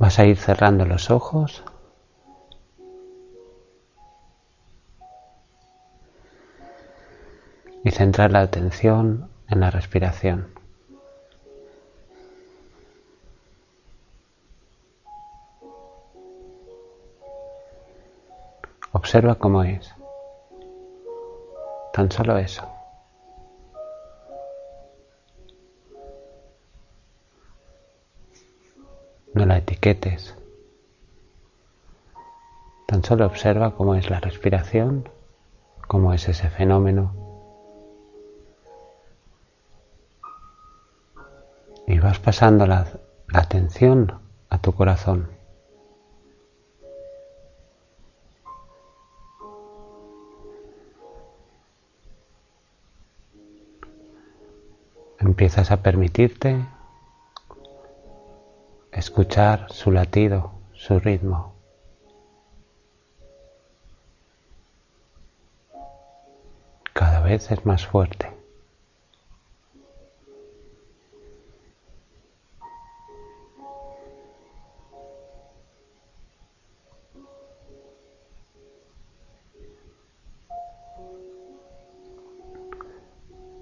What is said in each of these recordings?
Vas a ir cerrando los ojos. Y centrar la atención en la respiración. Observa cómo es. Tan solo eso. No la etiquetes. Tan solo observa cómo es la respiración, cómo es ese fenómeno. Y vas pasando la, la atención a tu corazón. Empiezas a permitirte escuchar su latido, su ritmo. Cada vez es más fuerte.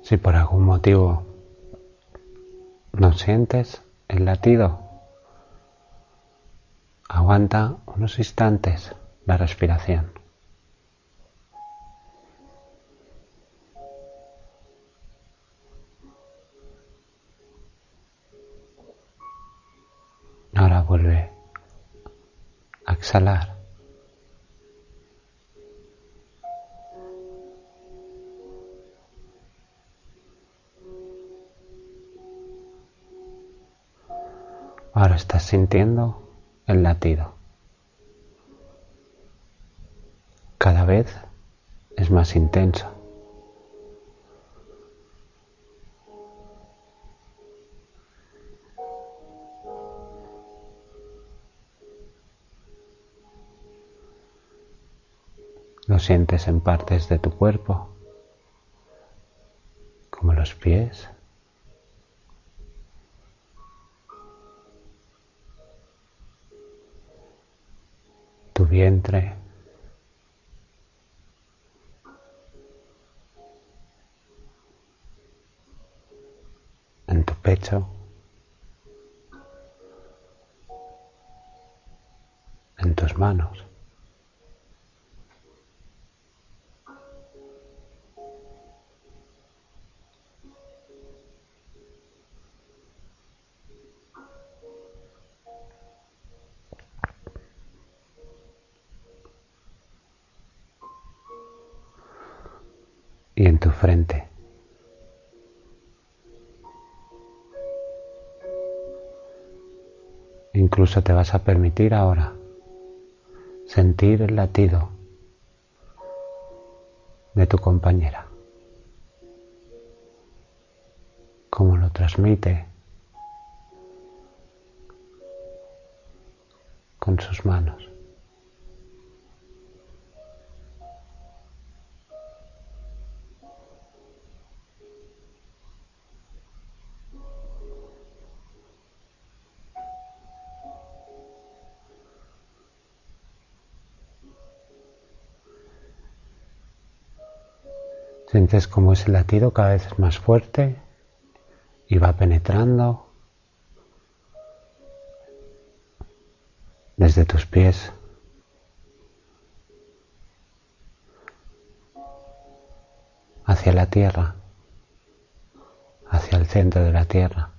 Si por algún motivo no sientes el latido, aguanta unos instantes la respiración. Ahora vuelve a exhalar. Ahora estás sintiendo el latido. Cada es más intenso. Lo sientes en partes de tu cuerpo, como los pies, tu vientre, pecho, en tus manos. Incluso te vas a permitir ahora sentir el latido de tu compañera, cómo lo transmite con sus manos. Sientes como ese latido cada vez es más fuerte y va penetrando desde tus pies hacia la tierra, hacia el centro de la tierra.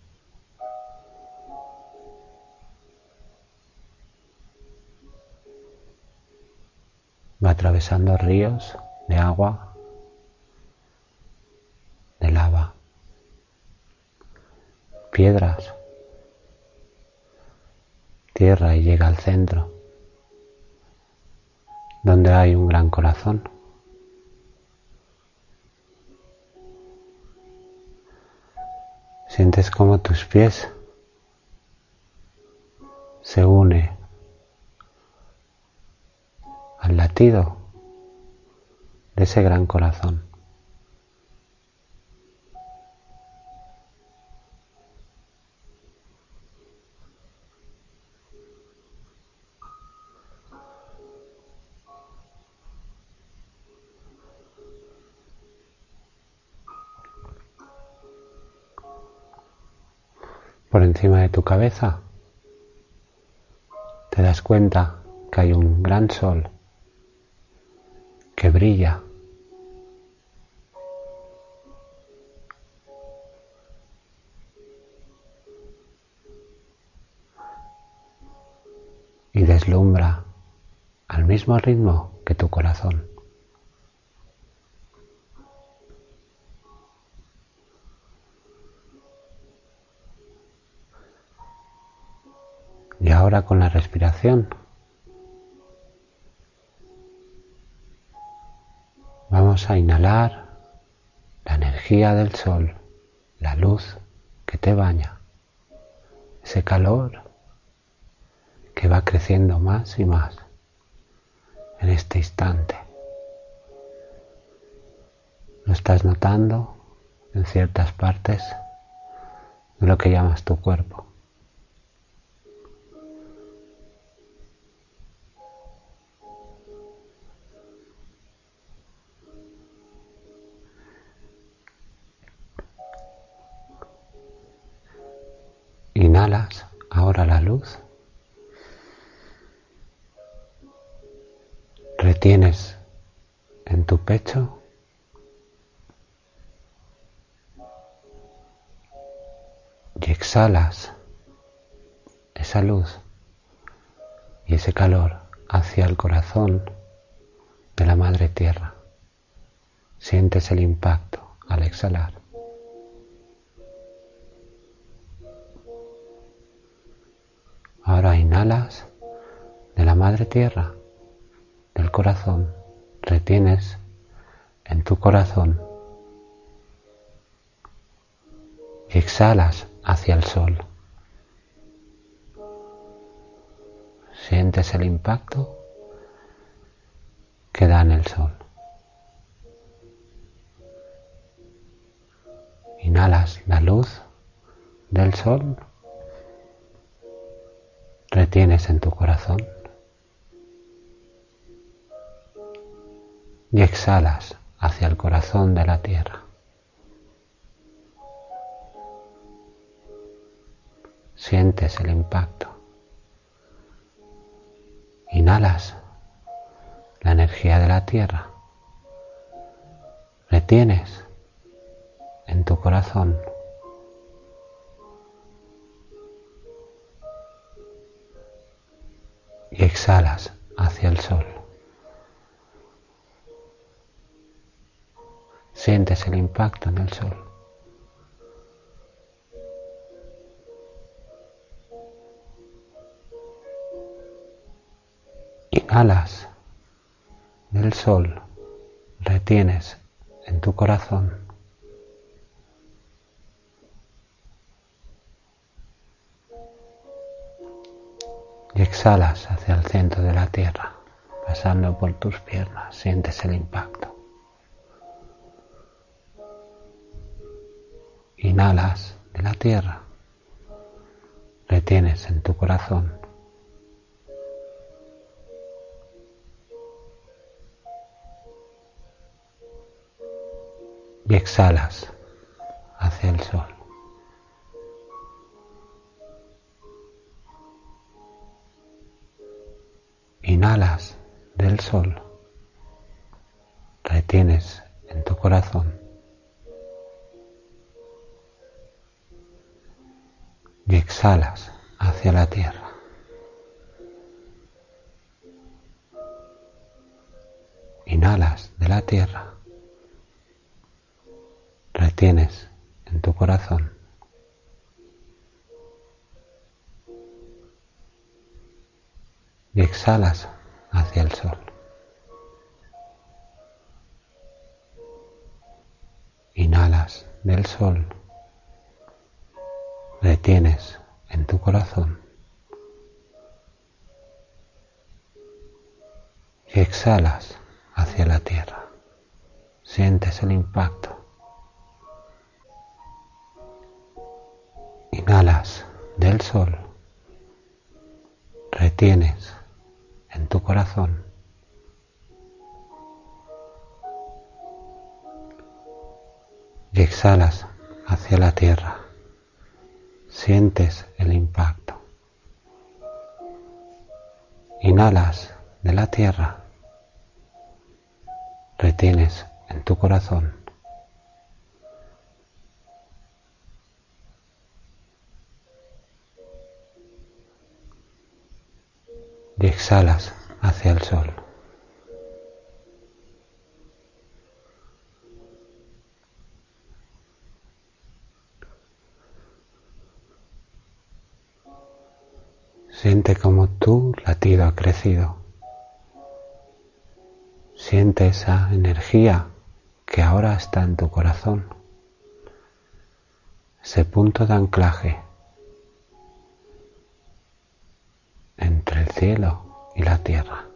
Va atravesando ríos de agua piedras, tierra y llega al centro, donde hay un gran corazón. Sientes como tus pies se une al latido de ese gran corazón. Encima de tu cabeza, te das cuenta que hay un gran sol que brilla y deslumbra al mismo ritmo que tu corazón. Ahora con la respiración vamos a inhalar la energía del sol, la luz que te baña, ese calor que va creciendo más y más en este instante. Lo estás notando en ciertas partes de lo que llamas tu cuerpo. Exhalas esa luz y ese calor hacia el corazón de la Madre Tierra. Sientes el impacto al exhalar. Ahora inhalas de la Madre Tierra el corazón, retienes en tu corazón exhalas hacia el sol. Sientes el impacto que da en el sol. Inhalas la luz del sol, retienes en tu corazón. y exhalas hacia el corazón de la tierra. Sientes el impacto. Inhalas la energía de la tierra. Retienes en tu corazón. Y exhalas hacia el sol. Sientes el impacto en el sol. Inhalas del sol, retienes en tu corazón. Y exhalas hacia el centro de la tierra, pasando por tus piernas, sientes el impacto. Inhalas de la tierra, retienes en tu corazón. Y exhalas hacia el sol. Inhalas del sol, retienes en tu corazón. y exhalas hacia la tierra. Inhalas de la tierra, retienes en tu corazón. Y exhalas hacia el sol. Inhalas del sol retienes en tu corazón y exhalas hacia la tierra. Sientes el impacto. Del sol. Retienes en tu corazón. Y exhalas hacia la tierra Sientes el impacto. Inhalas de la tierra. Retienes en tu corazón. Y exhalas hacia el sol. Siente como tu latido ha crecido. Siente esa energía que ahora está en tu corazón. Ese punto de anclaje cielo y la tierra.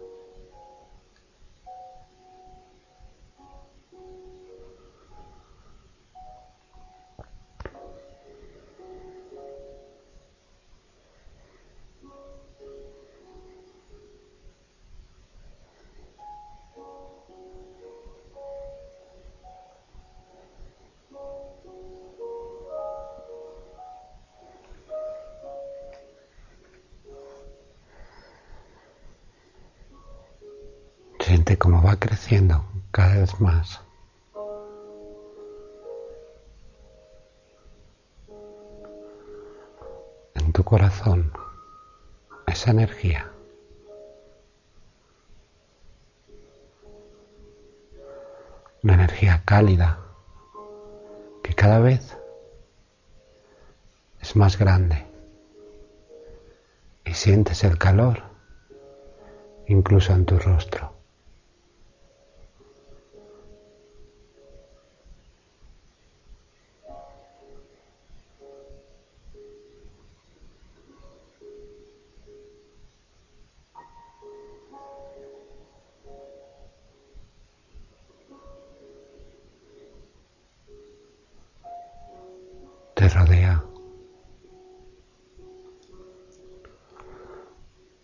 Siente cómo va creciendo cada vez más. En tu corazón, esa energía. Una energía cálida que cada vez es más grande y sientes el calor incluso en tu rostro.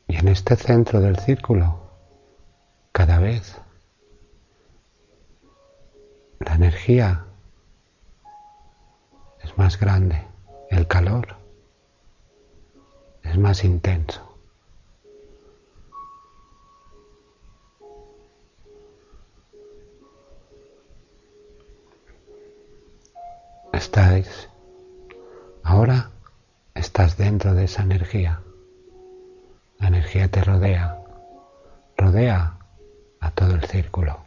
Y en este centro del círculo, cada vez la energía es más grande, el calor es más intenso. Estáis Ahora estás dentro de esa energía. La energía te rodea, rodea a todo el círculo.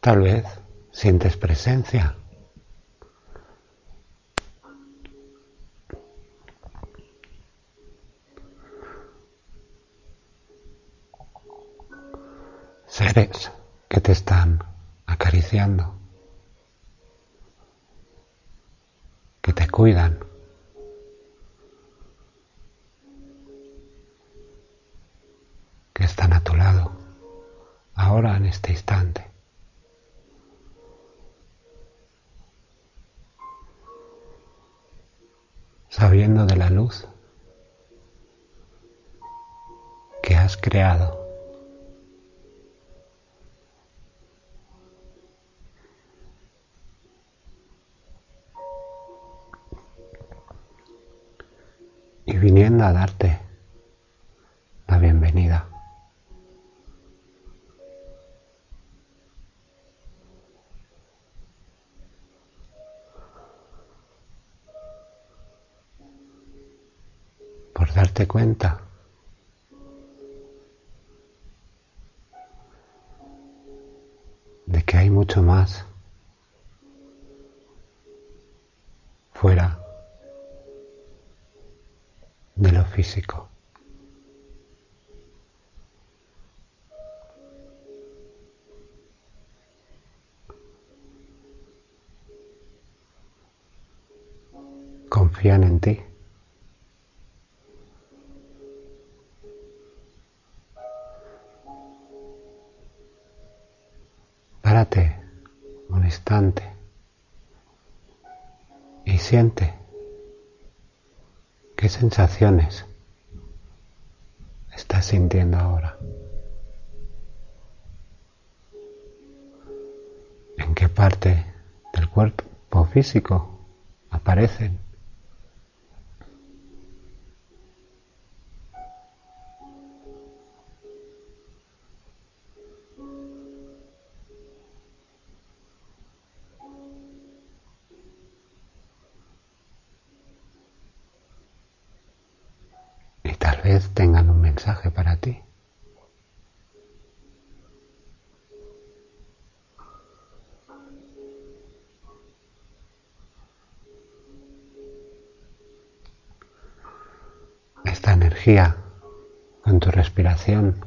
Tal vez sientes presencia Sabiendo de la luz que has creado. Cuenta. De que hay mucho más fuera sensaciones estás sintiendo ahora. ¿En qué parte del cuerpo físico aparecen? Esta energía con tu respiración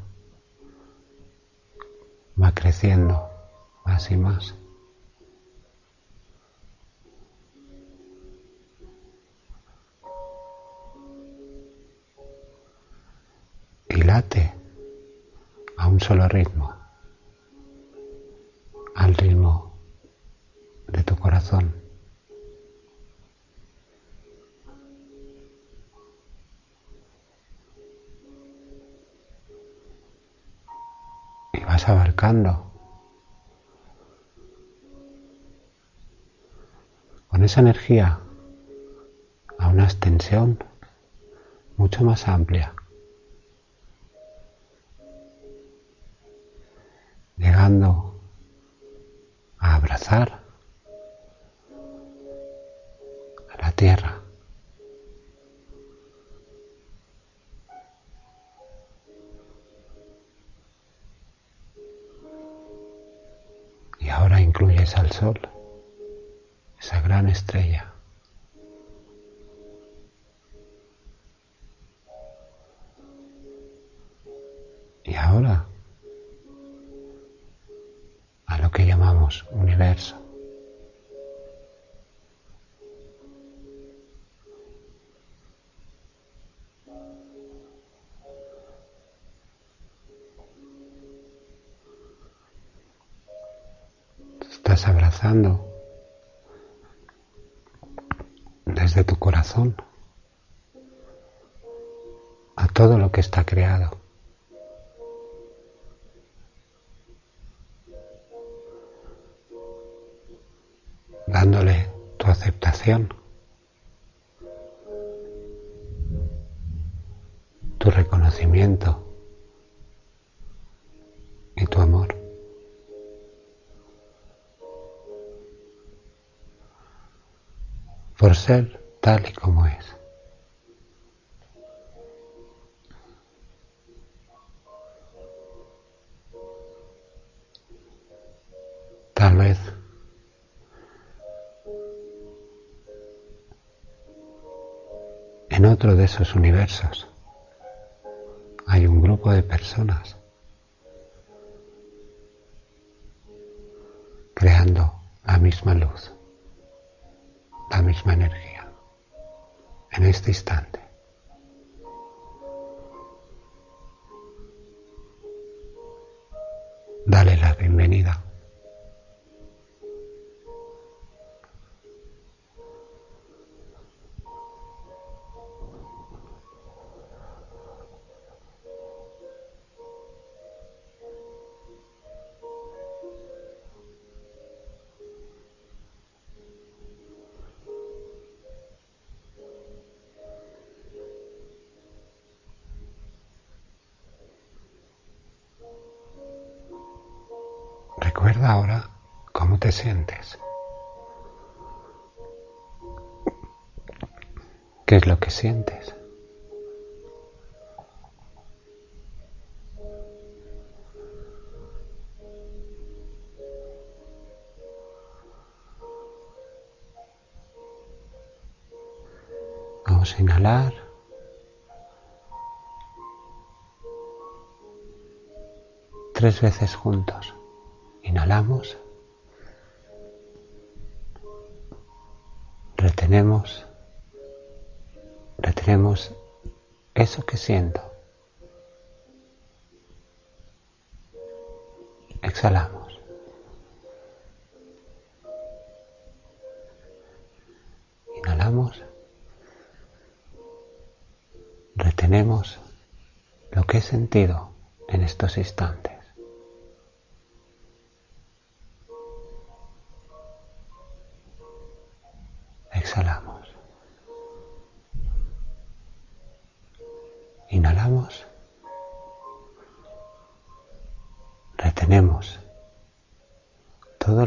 va creciendo más y más. a un solo ritmo, al ritmo de tu corazón. Con esa energía a una extensión mucho más amplia. llegando a abrazar a la tierra. Incluyes al sol, esa gran estrella. Y ahora que llamamos universo. Abrazando desde tu corazón a todo lo que está creado. dándole tu aceptación, por ser tal y como es. Tal vez En otro de esos universos hay un grupo de personas creando la misma luz, la misma energía, en este instante. Dale la bienvenida. Sientes. ¿Qué es lo que sientes? Vamos a inhalar. Tres veces juntos. Inhalamos. retenemos, retenemos eso que siento. Exhalamos. Inhalamos. Retenemos lo que he sentido en estos instantes.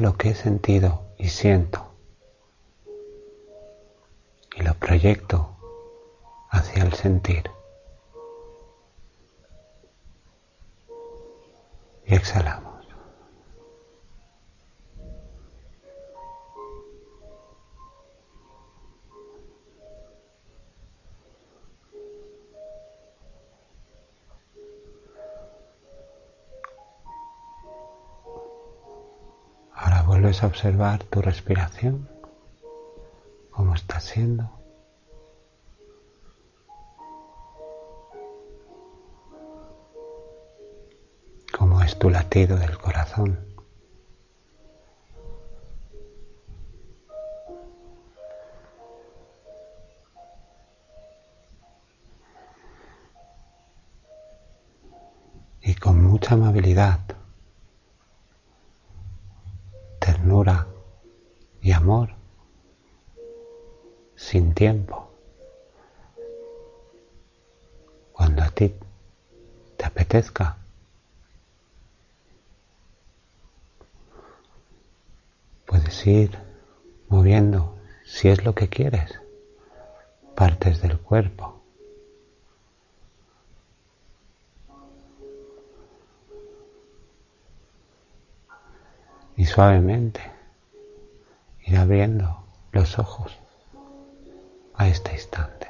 Lo que he sentido y siento y lo proyecto hacia el sentir. Y exhalamos. A observar tu respiración, cómo está siendo. cómo es tu latido del corazón. Y amor, sin tiempo, cuando a ti te apetezca, Puedes ir moviendo, si es lo que quieres, partes del cuerpo. Y suavemente ir abriendo los ojos a este instante.